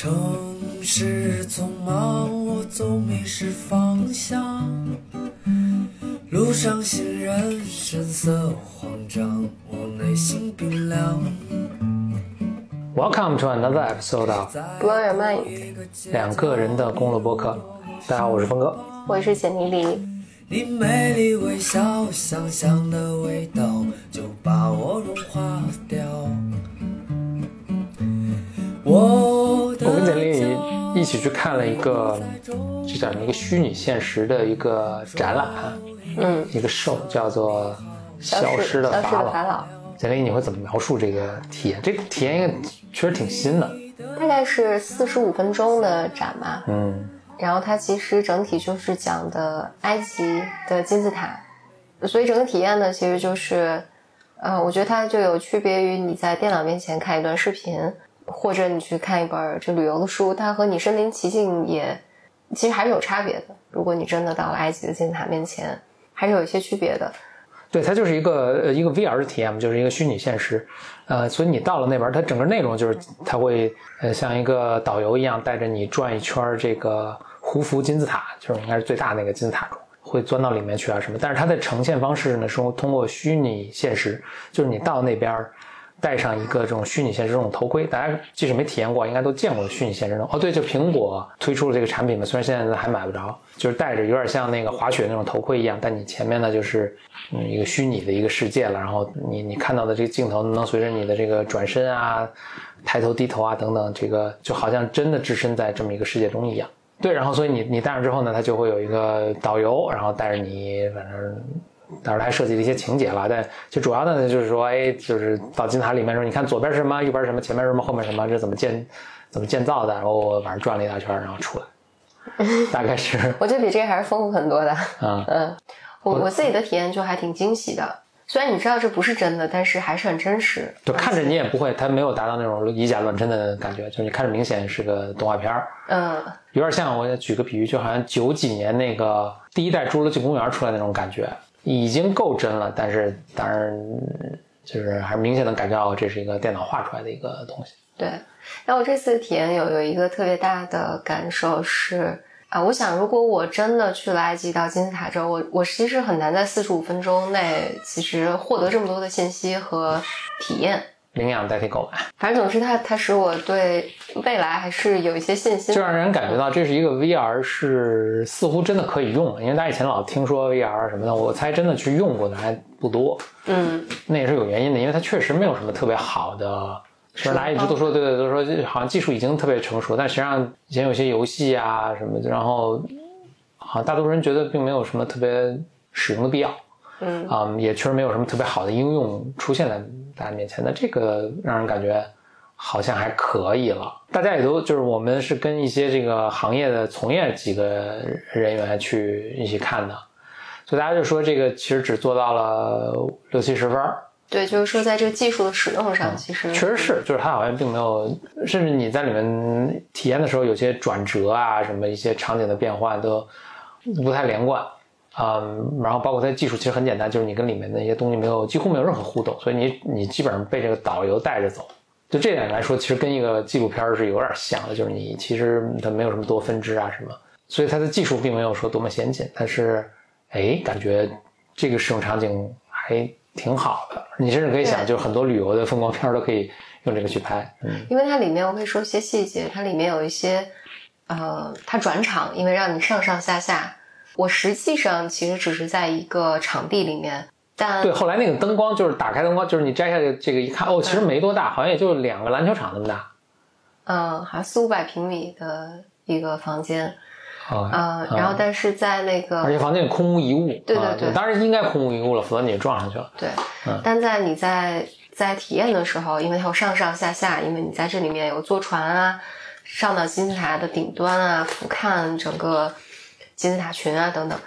城市匆忙，我总迷失方向。路上行人神色慌张，我内心冰凉。Welcome to another episode of Blow Your Mind，两个人的公路播客。大家好，我是峰哥。我是简妮妮。你美丽微笑，香香的味道就把我融化掉。我跟简历骄傲一起去看了一个，就讲？一个虚拟现实的一个展览，嗯，一个 show 叫做《消失失的法老简历，你会怎么描述这个体验？这个体验应该确实挺新的。大概是四十五分钟的展嘛。嗯，然后它其实整体就是讲的埃及的金字塔，所以整个体验呢，其实就是，呃，我觉得它就有区别于你在电脑面前看一段视频，或者你去看一本这旅游的书，它和你身临其境也其实还是有差别的。如果你真的到了埃及的金字塔面前，还是有一些区别的。对，它就是一个呃一个 VR 的体验嘛，就是一个虚拟现实。呃，所以你到了那边，它整个内容就是它会呃像一个导游一样带着你转一圈这个胡夫金字塔，就是应该是最大那个金字塔，会钻到里面去啊什么。但是它的呈现方式呢是通过虚拟现实，就是你到那边戴上一个这种虚拟现实这种头盔，大家即使没体验过，应该都见过虚拟现实这种。哦，对，就苹果推出了这个产品嘛，虽然现在还买不着，就是戴着有点像那个滑雪那种头盔一样，但你前面呢就是嗯一个虚拟的一个世界了，然后你你看到的这个镜头能随着你的这个转身啊、抬头低头啊等等，这个就好像真的置身在这么一个世界中一样。对，然后所以你你戴上之后呢，它就会有一个导游，然后带着你，反正当然还设计了一些情节吧，但就主要的呢就是说，哎，就是到金字塔里面说，你看左边是什么，右边是什么，前面是什么，后面什么，这怎么建怎么建造的，然后我反正转了一大圈，然后出来，大概是我觉得比这个还是丰富很多的。啊，嗯，我我自己的体验就还挺惊喜的。虽然你知道这不是真的，但是还是很真实。就看着你也不会，它没有达到那种以假乱真的感觉，就是你看着明显是个动画片儿。嗯，有点像我举个比喻，就好像九几年那个第一代《侏罗纪公园》出来那种感觉，已经够真了，但是当然就是还是明显能感觉到这是一个电脑画出来的一个东西。对。那我这次体验有有一个特别大的感受是啊，我想如果我真的去了埃及到金字塔之后，我我其实很难在四十五分钟内其实获得这么多的信息和体验。领养代替购买，反正总之它它使我对未来还是有一些信心就。让人感觉到这是一个 VR 是似乎真的可以用，因为大家以前老听说 VR 什么的，我猜真的去用过的还不多。嗯，那也是有原因的，因为它确实没有什么特别好的。就是大家一直都说，对对，都说好像技术已经特别成熟，但实际上以前有些游戏啊什么的，然后好像大多数人觉得并没有什么特别使用的必要。嗯啊、也确实没有什么特别好的应用出现在大家面前。那这个让人感觉好像还可以了。大家也都就是我们是跟一些这个行业的从业几个人员去一起看的，所以大家就说这个其实只做到了六七十分儿。对，就是说在这个技术的使用上，其实确实是，就是它好像并没有，甚至你在里面体验的时候，有些转折啊，什么一些场景的变换都不太连贯，嗯，然后包括它技术其实很简单，就是你跟里面的一些东西没有几乎没有任何互动，所以你你基本上被这个导游带着走。就这点来说，其实跟一个纪录片儿是有点像的，就是你其实它没有什么多分支啊什么，所以它的技术并没有说多么先进，但是哎，感觉这个使用场景还挺好的。你甚至可以想，就是很多旅游的风光片儿都可以用这个去拍。嗯，因为它里面我会说一些细节，它里面有一些，呃，它转场，因为让你上上下下。我实际上其实只是在一个场地里面，但对，后来那个灯光就是打开灯光，就是你摘下这个这个一看，哦，其实没多大，好像也就两个篮球场那么大。嗯，好像四五百平米的一个房间，啊、嗯，然后但是在那个而且房间里空无一物。对对啊对当然应该空无一物了，否则你就撞上去了。对嗯，但在你在在体验的时候，因为它有上上下下，因为你在这里面有坐船啊，上到金字塔的顶端啊，俯瞰整个金字塔群啊等等。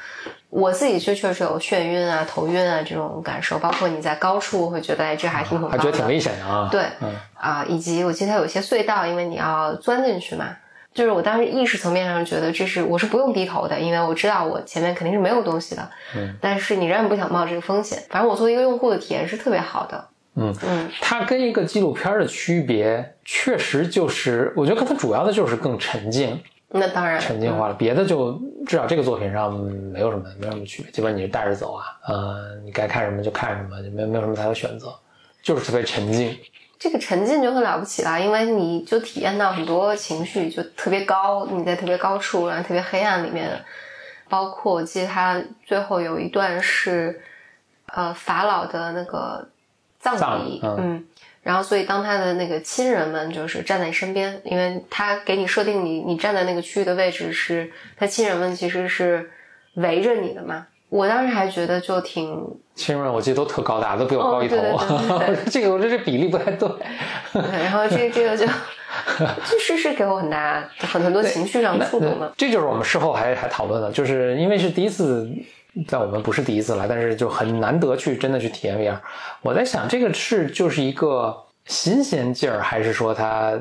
我自己就确实有眩晕啊、头晕啊这种感受，包括你在高处会觉得哎这还挺恐高的，还觉得挺危险的啊。对嗯，啊、以及我记得它有些隧道，因为你要钻进去嘛。就是我当时意识层面上觉得这是我是不用低头的，因为我知道我前面肯定是没有东西的。嗯，但是你仍然不想冒这个风险。反正我作为一个用户的体验是特别好的。嗯嗯，它跟一个纪录片的区别，确实就是我觉得跟它主要的就是更沉静、那当然，沉浸化了。别的就至少这个作品上没有什么没有什么区别，基本你是带着走啊，呃，你该看什么就看什么，就没有没有什么太多选择，就是特别沉浸。这个沉浸就很了不起了，因为你就体验到很多情绪，就特别高，你在特别高处，然后特别黑暗里面，包括我记得他最后有一段是，呃，法老的那个葬礼，嗯，然后所以当他的那个亲人们就是站在你身边，因为他给你设定你你站在那个区域的位置是，他亲人们其实是围着你的嘛，我当时还觉得就挺亲人们我记得都特高大，都比我哦高一头。对 这个我觉得这比例不太对。对，然后这这个就 就是是给我很大很很多情绪上的触动的。这就是我们事后还还讨论的，就是因为是第一次，但我们不是第一次来，但是就很难得去真的去体验 VR。我在想，这个是就是一个新鲜劲儿，还是说它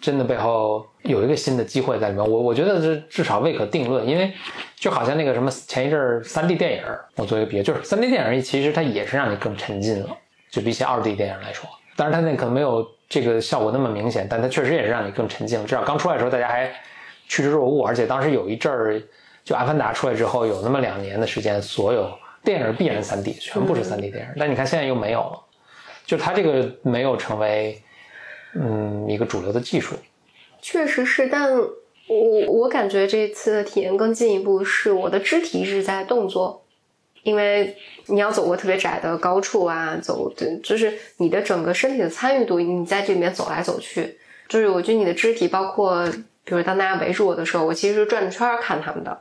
真的背后有一个新的机会在里面？我我觉得这至少未可定论，因为就好像那个什么前一阵儿三 D 电影，我做一个比喻，就是三 D 电影其实它也是让你更沉浸了，就比起二 D 电影来说，当然它那可能没有这个效果那么明显，但它确实也是让你更沉浸了。至少刚出来的时候，大家还趋之若鹜，而且当时有一阵儿，就《阿凡达》出来之后，有那么两年的时间，所有电影必然三 D，全部是三 D 电影。但你看现在又没有了，就它这个没有成为嗯一个主流的技术。确实是，但我我感觉这次的体验更进一步，是我的肢体一直在动作，因为你要走过特别窄的高处啊，走对，就是你的整个身体的参与度，你在这里面走来走去，就是我觉得你的肢体，包括比如当大家围住我的时候，我其实是转着圈儿看他们的。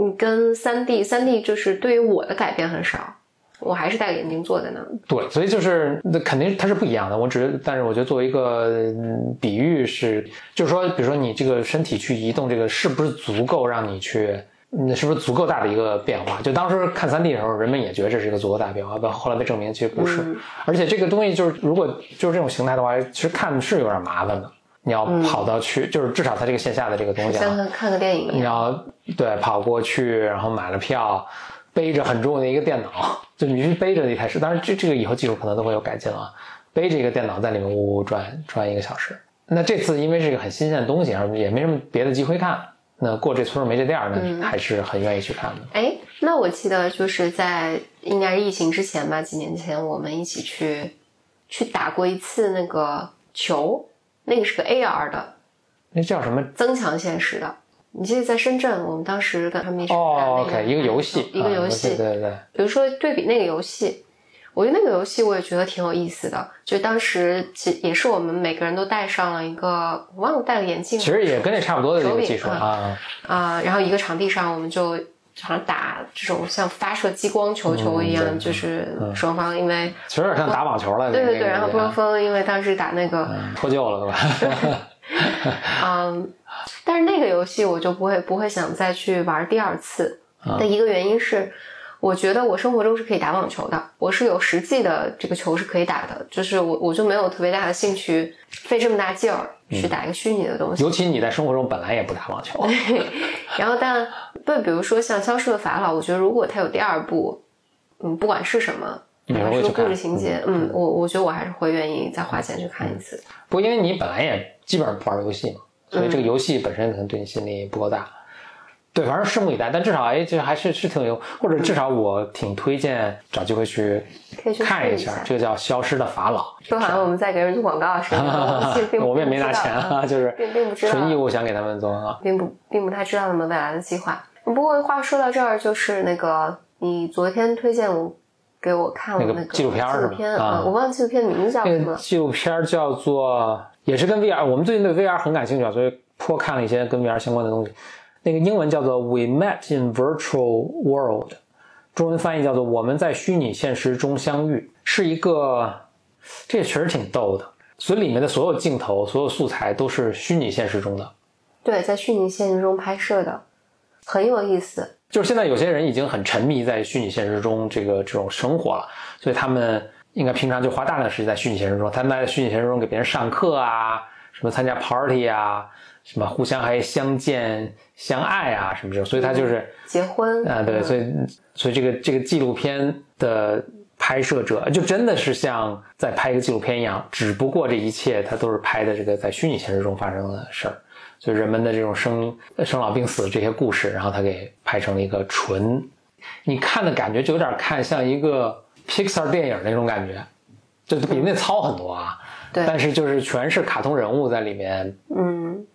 你跟三 D，三 D 就是对于我的改变很少，我还是戴个眼镜坐在那儿。对，所以就是那肯定它是不一样的。我只是，但是我觉得作为一个、嗯比喻是，就是说，比如说你这个身体去移动，这个是不是足够让你去，那，是不是足够大的一个变化？就当时看三 D 的时候，人们也觉得这是一个足够大的变化，但后来被证明其实不是。嗯而且这个东西就是，如果就是这种形态的话，其实看是有点麻烦的。你要跑到去，就是至少它这个线下的这个东西啊，像看看个电影一你。要对跑过去，然后买了票，背着很重的一个电脑，就你必须背着一开始。当然，这这个以后技术可能都会有改进了啊，背着一个电脑在里面呜呜转转一个小时。那这次因为是一个很新鲜的东西，然后也没什么别的机会看，那过这村没这店儿，那还是很愿意去看的。哎，那我记得就是在应该是疫情之前吧，几年前我们一起去去打过一次那个球，那个是个 AR 的那叫什么？增强现实的。你记得在深圳，我们当时跟他们一起看哦那个，OK，一个游戏，一个啊游戏，对对对，比如说对比那个游戏，我觉得那个游戏我也觉得挺有意思的。就当时其也是我们每个人都戴上了一个，我忘了戴了眼镜，其实也跟那差不多的一个技术啊。啊、然后一个场地上我们就好像打这种像发射激光球球一样，嗯就是双方因为、其实有点像打网球了。对对对，然后波峰因为当时打那个嗯脱臼了，对吧？嗯，但是那个游戏我就不会不会想再去玩第二次啊的一个原因是，我觉得我生活中是可以打网球的，我是有实际的这个球是可以打的，就是我我就没有特别大的兴趣费这么大劲儿去打一个虚拟的东西。尤其你在生活中本来也不打网球，然后但不，比如说像《消失的法老》，我觉得如果它有第二部，嗯，不管是什么。你还还是说故事情节，嗯，我我觉得我还是会愿意再花钱去看一次。不因为你本来也基本上不玩游戏嘛，所嗯以这个游戏本身可能对你吸引力不够大。对，反正拭目以待。但至少哎，这还是是挺有，或者至少我挺推荐找机会去看一下这个叫《消失的法老》。说好像我们在给人做广告似的，我们也没拿钱啊，就是并并不知道纯义务想给他们做啊。并不并不太知道他们未来的计划。不过话说到这儿，就是那个你昨天推荐我给我看了那个纪录片纪录片啊我忘记纪录片名字叫什么了。纪录片叫做，也是跟 VR，我们最近对 VR 很感兴趣啊，所以颇看了一些跟 VR 相关的东西。那个英文叫做 We Met in Virtual World，中文翻译叫做我们在虚拟现实中相遇，是一个，这确实挺逗的。所以里面的所有镜头、所有素材都是虚拟现实中的。对，在虚拟现实中拍摄的，很有意思。就是现在有些人已经很沉迷在虚拟现实中这个这种生活了，所以他们应该平常就花大量的时间在虚拟现实中。他们在虚拟现实中给别人上课啊，什么参加 party 啊，什么互相还相见相爱啊，什么这种。所以他就是结婚啊、对，所以所以这个这个纪录片的拍摄者就真的是像在拍一个纪录片一样，只不过这一切他都是拍的这个在虚拟现实中发生的事儿，就人们的这种生生老病死这些故事，然后他给拍成了一个纯，你看的感觉就有点看像一个 Pixar 电影那种感觉，就比那糙很多啊。对但是就是全是卡通人物在里面嗯，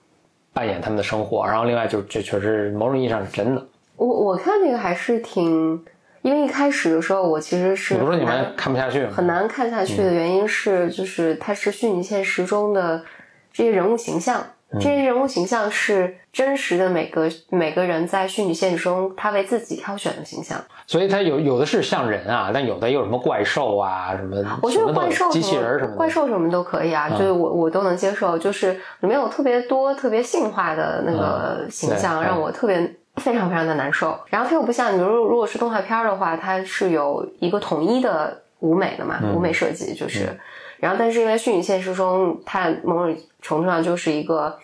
扮演他们的生活，然后另外就这确实某种意义上是真的。我我看那个还是挺，因为一开始的时候我其实是你不是说你们看不下去？很难看下去的原因是，就是它是虚拟现实中的这些人物形象，这些人物形象是真实的每个每个人在虚拟现实中他为自己挑选的形象。所以他有有的是像人啊，但有的又有什么怪兽啊，什么我觉得怪兽机器人什么。怪兽什么都可以啊，嗯就是我我都能接受，就是里面有特别多特别性化的那个形象，嗯让我特别非常非常的难受。然后它又不像你，比如如果是动画片儿的话，它是有一个统一的舞美的嘛，嗯舞美设计就是，然后但是因为虚拟现实中，它某种程度上就是一个。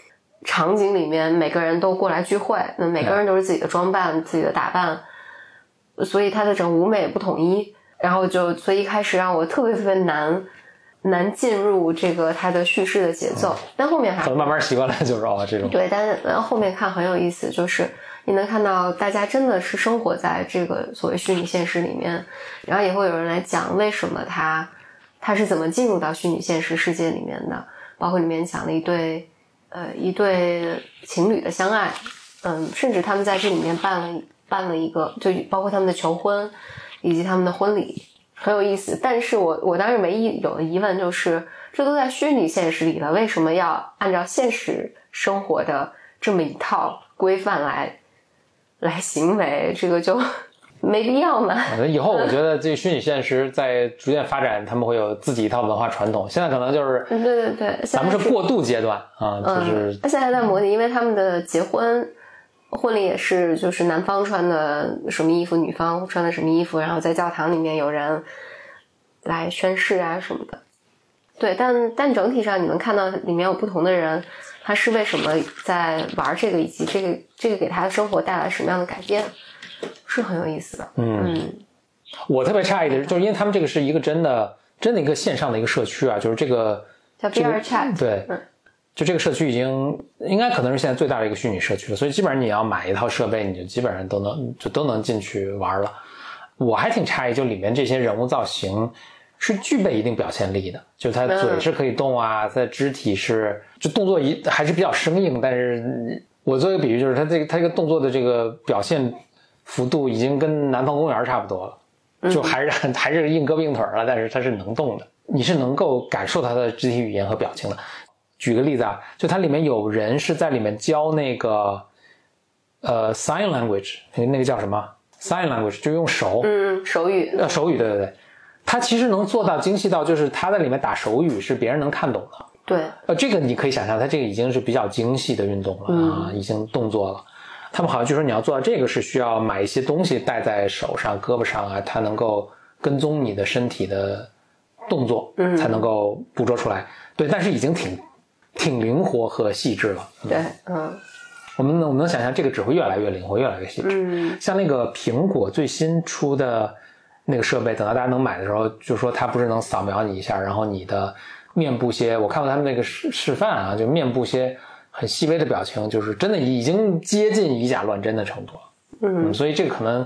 场景里面每个人都过来聚会，那每个人都是自己的装扮、自己的打扮，所以它的整个舞美也不统一，然后就所以一开始让我特别特别难难进入这个它的叙事的节奏，但后面还可能慢慢习惯了，就是哦这种。对，但是呃后面看很有意思，就是你能看到大家真的是生活在这个所谓虚拟现实里面，然后也会有人来讲为什么他他是怎么进入到虚拟现实世界里面的，包括里面讲了一对呃一对情侣的相爱，嗯，甚至他们在这里面办了办了一个，就包括他们的求婚以及他们的婚礼，很有意思。但是我我当时唯一有的疑问就是，这都在虚拟现实里了，为什么要按照现实生活的这么一套规范来来行为？这个就没必要嘛。呃以后我觉得这虚拟现实在逐渐发展，他们会有自己一套文化传统。现在可能就是对对对，咱们是过渡阶段啊，就是嗯，他现在在模拟，因为他们的结婚婚礼也是，就是男方穿的什么衣服，女方穿的什么衣服，然后在教堂里面有人来宣誓啊什么的。对，但但整体上你能看到里面有不同的人，他是为什么在玩这个，以及这个这个给他的生活带来什么样的改变，是很有意思的。嗯，嗯。我特别诧异的是，就是因为他们这个是一个真的真的一个线上的一个社区啊，就是这个叫这个 Chat，对嗯，就这个社区已经应该可能是现在最大的一个虚拟社区了，所以基本上你要买一套设备，你就基本上都能就都能进去玩了。我还挺诧异，就里面这些人物造型是具备一定表现力的，就他嘴是可以动啊，他的肢体是就动作一还是比较生硬，但是我做一个比喻，就是他这个他这个动作的这个表现幅度已经跟南方公园差不多了。就还是很 还是硬胳膊硬腿了，但是它是能动的，你是能够感受它的肢体语言和表情的。举个例子啊，就它里面有人是在里面教那个呃 sign language，那个叫什么 sign language，就用手嗯，手语，呃手语，对对对，他其实能做到精细到就是他在里面打手语是别人能看懂的。对，呃，这个你可以想象，它这个已经是比较精细的运动了啊，已经动作了。他们好像据说你要做到这个是需要买一些东西戴在手上、胳膊上啊，它能够跟踪你的身体的动作，嗯才能够捕捉出来。对，但是已经挺挺灵活和细致了。对，嗯我们能我们能想象这个只会越来越灵活，越来越细致。嗯像那个苹果最新出的那个设备，等到大家能买的时候，就说它不是能扫描你一下，然后你的面部些，我看过他们那个示示范啊，就面部些很细微的表情，就是真的已经接近以假乱真的程度了。嗯嗯，所以这个可能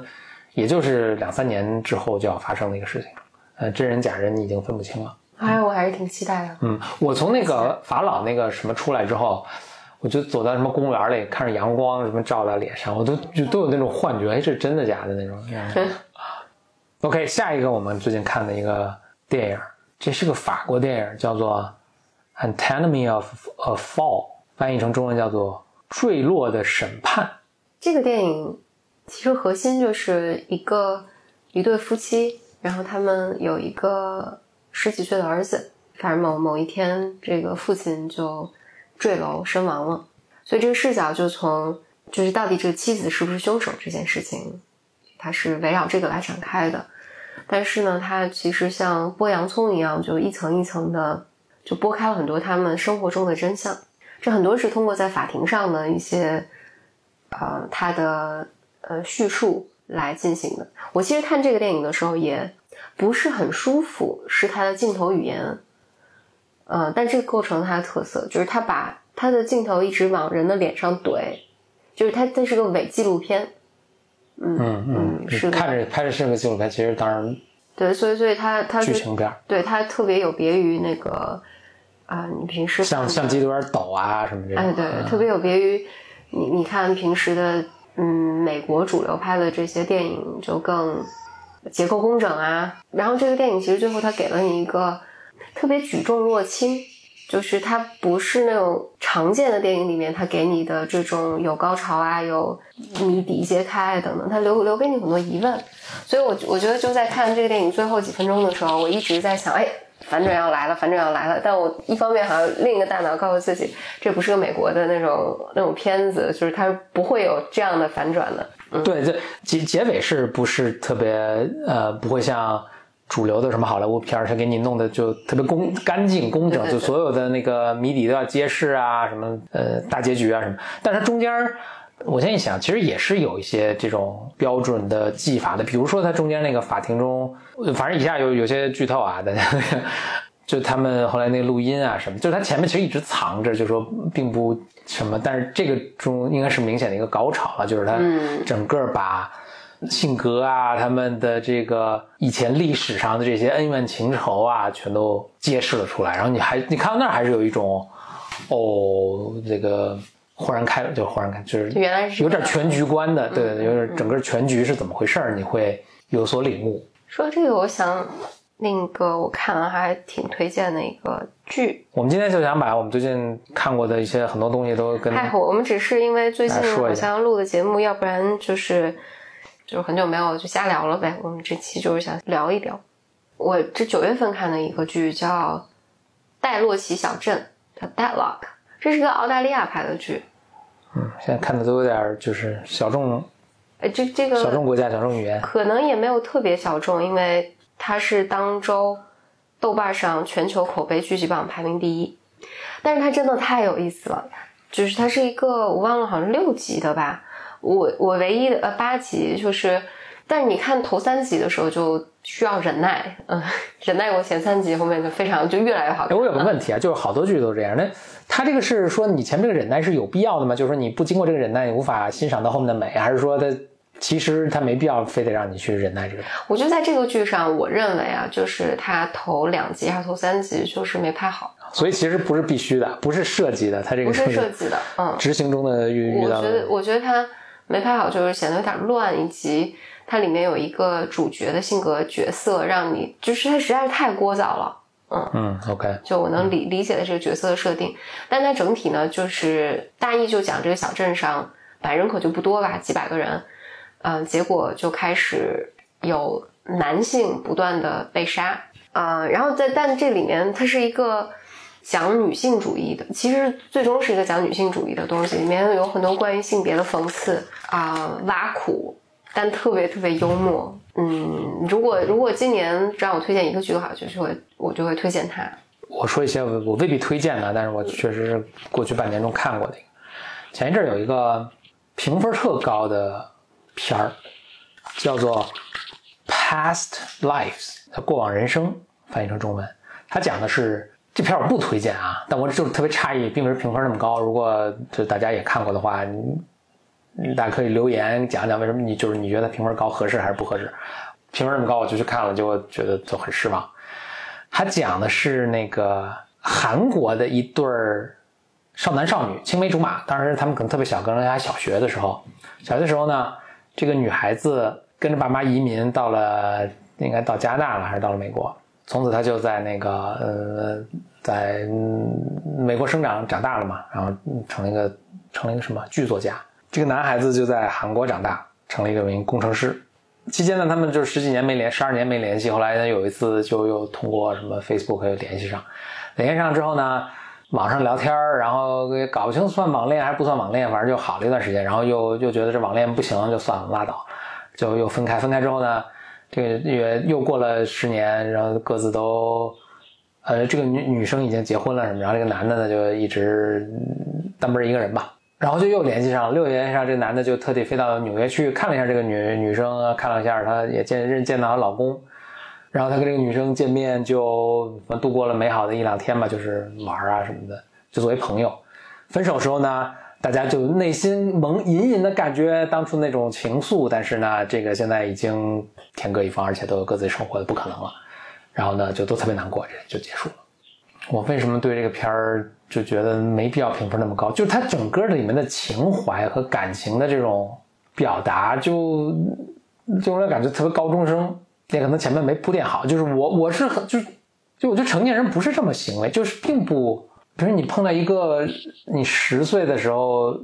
也就是两三年之后就要发生的一个事情。呃，真人假人你已经分不清了。哎，我还是挺期待的。嗯，我从那个法老那个什么出来之后，我就走到什么公园里，看着阳光什么照在脸上，我都就都有那种幻觉，哎，这是真的假的那种。嗯 OK，下一个我们最近看的一个电影，这是个法国电影，叫做《Anatomy of a Fall》，翻译成中文叫做《坠落的审判》。这个电影其实核心就是一个一对夫妻，然后他们有一个十几岁的儿子，反正某某一天，这个父亲就坠楼身亡了，所以这个视角就从就是到底这个妻子是不是凶手这件事情，它是围绕这个来展开的。但是呢，它其实像剥洋葱一样，就一层一层的就剥开了很多他们生活中的真相。这很多是通过在法庭上的一些呃他的呃叙述来进行的。我其实看这个电影的时候也不是很舒服，是他的镜头语言。呃，但这个构成他的特色，就是他把他的镜头一直往人的脸上怼，就是他这是个伪纪录片。嗯嗯，是看着拍着是个纪录片，其实当然对，所以所以它它剧情片，对他特别有别于那个啊，你平时相相机有点抖啊什么这种，哎对，特别有别于你你看平时的嗯美国主流拍的这些电影就更结构工整啊，然后这个电影其实最后它给了你一个。特别举重若轻，就是它不是那种常见的电影里面，它给你的这种有高潮啊，有谜底揭开等等，它留留给你很多疑问。所以，我我觉得就在看这个电影最后几分钟的时候，我一直在想，哎，反转要来了，反转要来了。但我一方面好像另一个大脑告诉自己，这不是个美国的那种那种片子，就是它不会有这样的反转的。对，这结结尾是不是特别呃，不会像。主流的什么好莱坞片儿，它给你弄的就特别工干净工整，就所有的那个谜底都要揭示啊，什么呃大结局啊什么。但是它中间，我现在一想，其实也是有一些这种标准的技法的。比如说它中间那个法庭中，反正以下有有些剧透啊，大家就他们后来那个录音啊什么，就是他前面其实一直藏着，就说并不什么，但是这个中应该是明显的一个高潮了，就是他整个把。性格啊，他们的这个以前历史上的这些恩怨情仇啊，全都揭示了出来。然后你还你看到那儿，还是有一种哦，这个豁然开就豁然开，就是原来是有点全局观的，对对，有点整个全局是怎么回事你会有所领悟。说这个，我想另一个我看了还挺推荐的一个剧。我们今天就想把我们最近看过的一些很多东西都跟还好，我们只是因为最近好像录的节目，要不然就是。就是很久没有就瞎聊了呗，我们这期就是想聊一聊。我这九月份看的一个剧叫《戴洛奇小镇》，叫《Deadlock》，这是个澳大利亚拍的剧。嗯，现在看的都有点就是小众。哎，这这个小众国家、小众语言，可能也没有特别小众，因为它是当周豆瓣上全球口碑剧集榜排名第一。但是它真的太有意思了，就是它是一个我忘了，好像六集的吧。我我唯一的呃八集就是，但是你看头三集的时候就需要忍耐，嗯，忍耐过前三集，后面就非常就越来越好看。我有个问题啊，就是好多剧都这样，那它这个是说你前面这个忍耐是有必要的吗？就是说你不经过这个忍耐，你无法欣赏到后面的美，还是说他其实他没必要非得让你去忍耐这个？我觉得在这个剧上，我认为啊，就是他头两集还是头三集就是没拍好，所以其实不是必须的，不是设计的，他这个不是设计的，嗯，执行中的遇遇到。我觉得，我觉得他。没拍好，就是显得有点乱，以及它里面有一个主角的性格角色，让你就是他实在是太聒噪了。嗯嗯，OK，就我能理理解的这个角色的设定，但它整体呢，就是大意就讲这个小镇上本来人口就不多吧，几百个人，嗯，结果就开始有男性不断的被杀，呃，然后在但这里面它是一个。讲女性主义的，其实最终是一个讲女性主义的东西，里面有很多关于性别的讽刺啊，挖苦，但特别特别幽默。嗯，如果如果今年让我推荐一个剧的话，就是会我就会推荐它。我说一些我我未必推荐的，但是我确实是过去半年中看过的。前一阵有一个评分特高的片儿，叫做《Past Lives》，过往人生翻译成中文，它讲的是。这片我不推荐啊，但我就是特别诧异，并不是评分那么高。如果就大家也看过的话，大家可以留言讲讲为什么你就是你觉得评分高合适还是不合适？评分那么高我就去看了，结果觉得就很失望。他讲的是那个韩国的一对儿少男少女，青梅竹马，当时他们可能特别小，可能还小学的时候。小学的时候呢，这个女孩子跟着爸妈移民到了，应该到加拿大了，还是到了美国？从此她就在那个呃，在美国生长长大了嘛，然后成了一个成了一个什么剧作家。这个男孩子就在韩国长大，成了一个名工程师。期间呢，他们就十几年没联，十二年没联系。后来呢，有一次就又通过什么 Facebook 又联系上，联系上之后呢，网上聊天然后搞不清算网恋还是不算网恋，反正就好了一段时间。然后又又觉得这网恋不行，就算了拉倒，就又分开。分开之后呢？这个也又过了十年，然后各自都，呃，这个女女生已经结婚了什么，然后这个男的呢就一直单奔一个人吧，然后就又联系上了，又联系上这男的就特地飞到纽约去看了一下这个女女生，看了一下她也见认见到她老公，然后他跟这个女生见面就度过了美好的一两天吧，就是玩啊什么的，就作为朋友。分手时候呢，大家就内心萌隐隐的感觉当初那种情愫，但是呢，这个现在已经天各一方，而且都有各自生活的不可能了。然后呢，就都特别难过，这就结束了。我为什么对这个片儿就觉得没必要评分那么高？就是它整个里面的情怀和感情的这种表达，就就让人感觉特别高中生。也可能前面没铺垫好，就是我我是很就就我觉得成年人不是这么行为，就是并不，比如你碰到一个你十岁的时候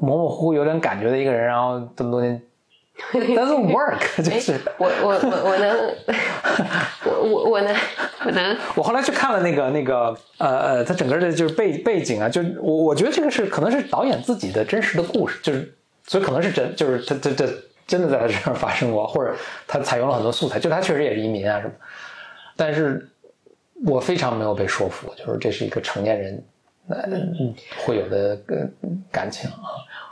模模糊糊有点感觉的一个人，然后这么多年 doesn't work，就是我我我我能我我我能我能 我后来去看了那个那个呃呃，他整个的就是背背景啊，就我我觉得这个是可能是导演自己的真实的故事，就是所以可能是真就是他他他。真的在他身上发生过，或者他采用了很多素材，就他确实也是移民啊什么。但是我非常没有被说服，就是这是一个成年人嗯会有的感情啊。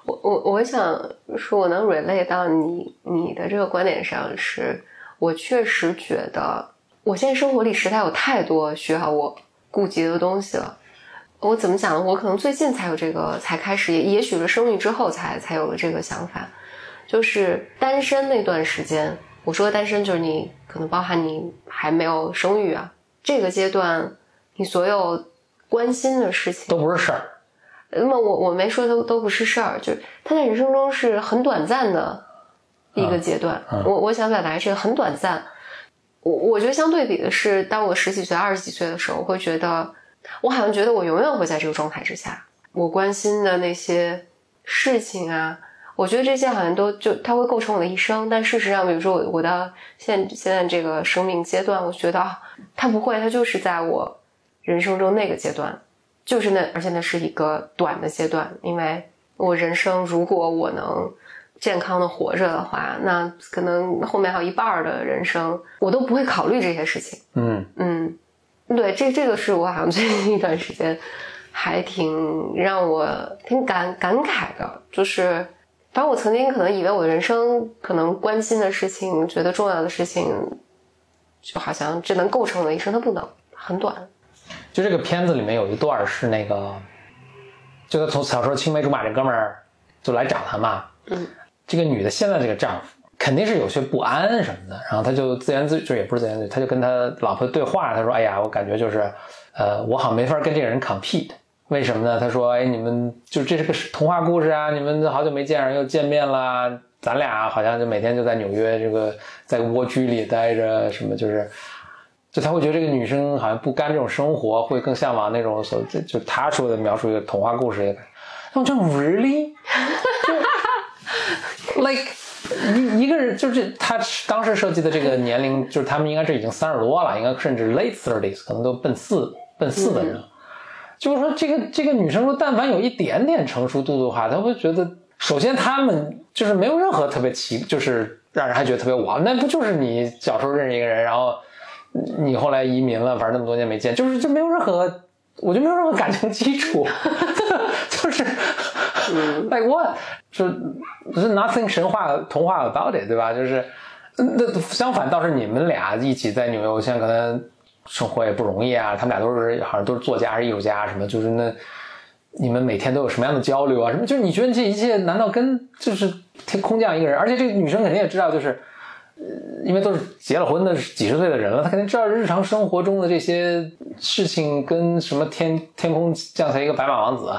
我我我想说，我能 relate 到你你的这个观点上，是我确实觉得我现在生活里实在有太多需要我顾及的东西了。我怎么讲呢？我可能最近才有这个，才开始，也也许是生育之后才才有了这个想法。就是单身那段时间，我说的单身就是你可能包含你还没有生育啊，这个阶段你所有关心的事情都不是事儿。那么我我没说都都不是事儿，就是他在人生中是很短暂的一个阶段。我我想表达这个很短暂。我我觉得相对比的是，当我十几岁、二十几岁的时候，我会觉得我好像觉得我永远会在这个状态之下。我关心的那些事情啊。我觉得这些好像都就它会构成我的一生，但事实上，比如说我我到现现在这个生命阶段，我觉得它不会，它就是在我人生中那个阶段，就是那，而且那是一个短的阶段，因为我人生如果我能健康的活着的话，那可能后面还有一半的人生我都不会考虑这些事情。嗯嗯，对，这这个是我好像最近一段时间还挺让我挺感感慨的，就是。反正我曾经可能以为我的人生可能关心的事情、觉得重要的事情，就好像只能构成我的一生，它不能很短。就这个片子里面有一段是那个，就他从小时候青梅竹马这哥们儿就来找他嘛。嗯。这个女的现在这个丈夫肯定是有些不安什么的，然后他就自言自语，就也不是自言自语，他就跟他老婆对话，他说：“哎呀，我感觉就是，呃，我好像没法跟这个人 compete。”为什么呢？他说：“哎，你们就这是个童话故事啊！你们好久没见，又见面了。咱俩好像就每天就在纽约这个在蜗居里待着，什么就是，就他会觉得这个女生好像不甘这种生活，会更向往那种所就他说的描述一个童话故事的。那我就 really，like 一一个人就是他当时设计的这个年龄，就是他们应该是已经三十多了，应该甚至 late thirties，可能都奔四奔四的人。”就是说，这个这个女生说，但凡有一点点成熟度的话，她会觉得，首先他们就是没有任何特别奇，就是让人还觉得特别哇，那不就是你小时候认识一个人，然后你后来移民了，反正那么多年没见，就是就没有任何，我就没有任何感情基础，就是，like what，就不是 nothing 神话童话 about it，对吧？就是那相反，倒是你们俩一起在纽约，我现在可能。生活也不容易啊，他们俩都是好像都是作家还是、艺术家什么，就是那你们每天都有什么样的交流啊？什么？就是你觉得这一切难道跟就是天空降一个人？而且这个女生肯定也知道，就是呃，因为都是结了婚的几十岁的人了，她肯定知道日常生活中的这些事情跟什么天天空降下一个白马王子，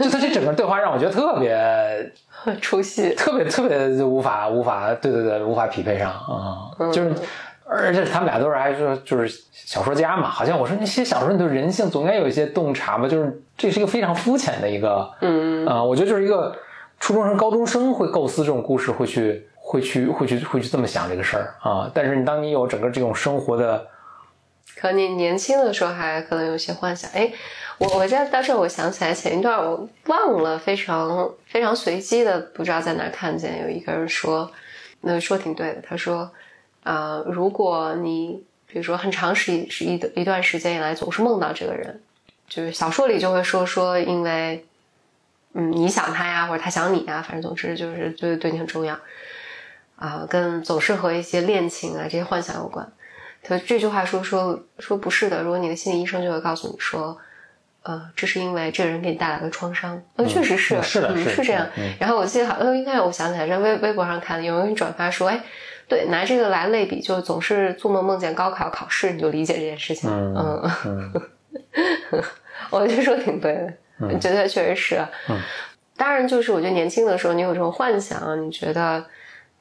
就他这整个对话让我觉得特别出戏，特别特别无法无法对对对无法匹配上啊，就是。而且他们俩都是还是就是小说家嘛，好像我说你写小说，你对人性总该有一些洞察吧？就是这是一个非常肤浅的一个，嗯啊，我觉得就是一个初中生、高中生会构思这种故事，会去会去会去会去这么想这个事儿啊。但是你当你有整个这种生活的，可能你年轻的时候还可能有些幻想。哎，我我在当时我想起来前一段我忘了，非常非常随机的，不知道在哪看见有一个人说，那说挺对的，他说。呃，如果你比如说很长时是一一段时间以来总是梦到这个人，就是小说里就会说说，因为嗯你想他呀，或者他想你呀，反正总之就是就是对你很重要。啊，跟总是和一些恋情啊这些幻想有关。他这句话说说说不是的，如果你的心理医生就会告诉你说，呃，这是因为这个人给你带来的创伤。呃，确实是，是的，是这样。然后我记得好，呃，应该我想起来在微微博上看，有人转发说，哎，对，拿这个来类比，就总是做梦梦见高考考试，你就理解这件事情。嗯嗯，我觉得说挺对的，觉得确实是。嗯，当然，就是我觉得年轻的时候，你有这种幻想，你觉得。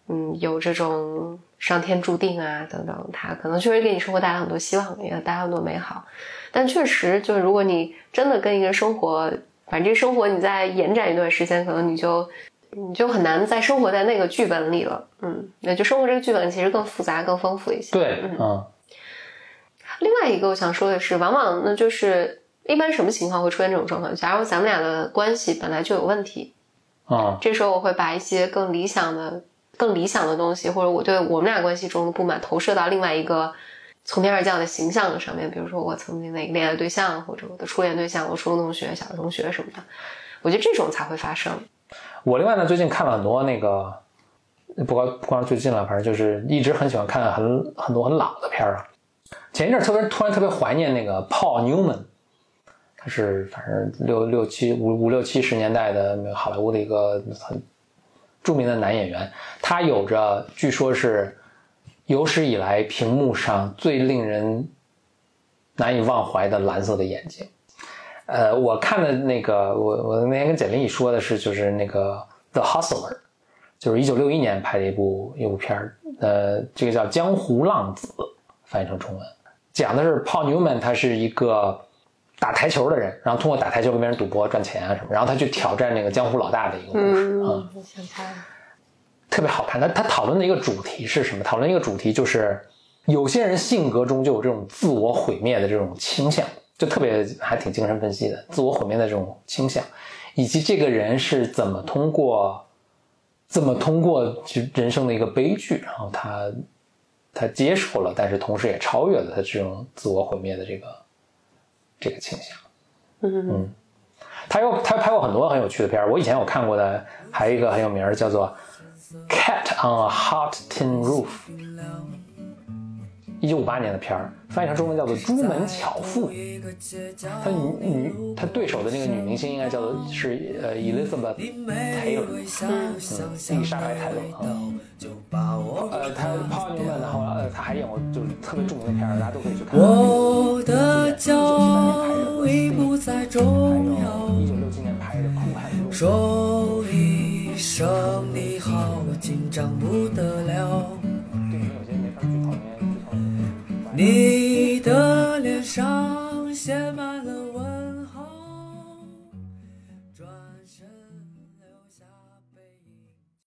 嗯，有这种上天注定啊，等等，它可能确实给你生活带来很多希望，也带来很多美好。但确实，就是如果你真的跟一个人生活，反正这生活你再延展一段时间，可能你就你就很难再生活在那个剧本里了。嗯，那就生活这个剧本其实更复杂、更丰富一些。对，嗯。另外一个我想说的是，往往呢，就是一般什么情况会出现这种状况？假如咱们俩的关系本来就有问题，啊，这时候我会把一些更理想的。更理想的东西，或者我对我们俩关系中的不满投射到另外一个从天而降的形象上面，比如说我曾经的一个恋爱对象，或者我的初恋对象，我初中同学、小学同学什么的，我觉得这种才会发生。我另外呢，最近看了很多那个，不光不光是最近了，反正就是一直很喜欢看很很多很老的片儿啊。前一阵特别突然特别怀念那个 Paul Newman，他是反正六六七五五六七十年代的好莱坞的一个很。著名的男演员，他有着据说是有史以来屏幕上最令人难以忘怀的蓝色的眼睛。呃，我看的那个，我我那天跟简历说的是，就是那个《The Hustler》，就是一九六一年拍的一部一部片儿。呃，这个叫《江湖浪子》，翻译成中文，讲的是 Paul Newman，他是一个。打台球的人，然后通过打台球跟别人赌博赚钱啊什么，然后他去挑战那个江湖老大的一个故事啊，特别好看。他他讨论的一个主题是什么？讨论一个主题就是，有些人性格中就有这种自我毁灭的这种倾向，就特别还挺精神分析的，自我毁灭的这种倾向，以及这个人是怎么通过，怎么通过就人生的一个悲剧，然后他他接受了，但是同时也超越了他这种自我毁灭的这个。这个倾向，嗯嗯，他有他拍过很多很有趣的片儿，我以前有看过的，还有一个很有名儿叫做《Cat on a Hot Tin Roof》，一九五八年的片儿，翻译成中文叫做《朱门巧妇》。她女女她对手的那个女明星应该叫做是呃 Elizabeth Taylor，嗯，丽莎白泰勒啊。呃，她 Paul Newman，然后呃，她还演过就是特别著名的片儿，大家都可以去看。我的骄傲已不再重要。一九六七年拍的《酷汉路》。说一声你好，紧张不得了。你的脸上写满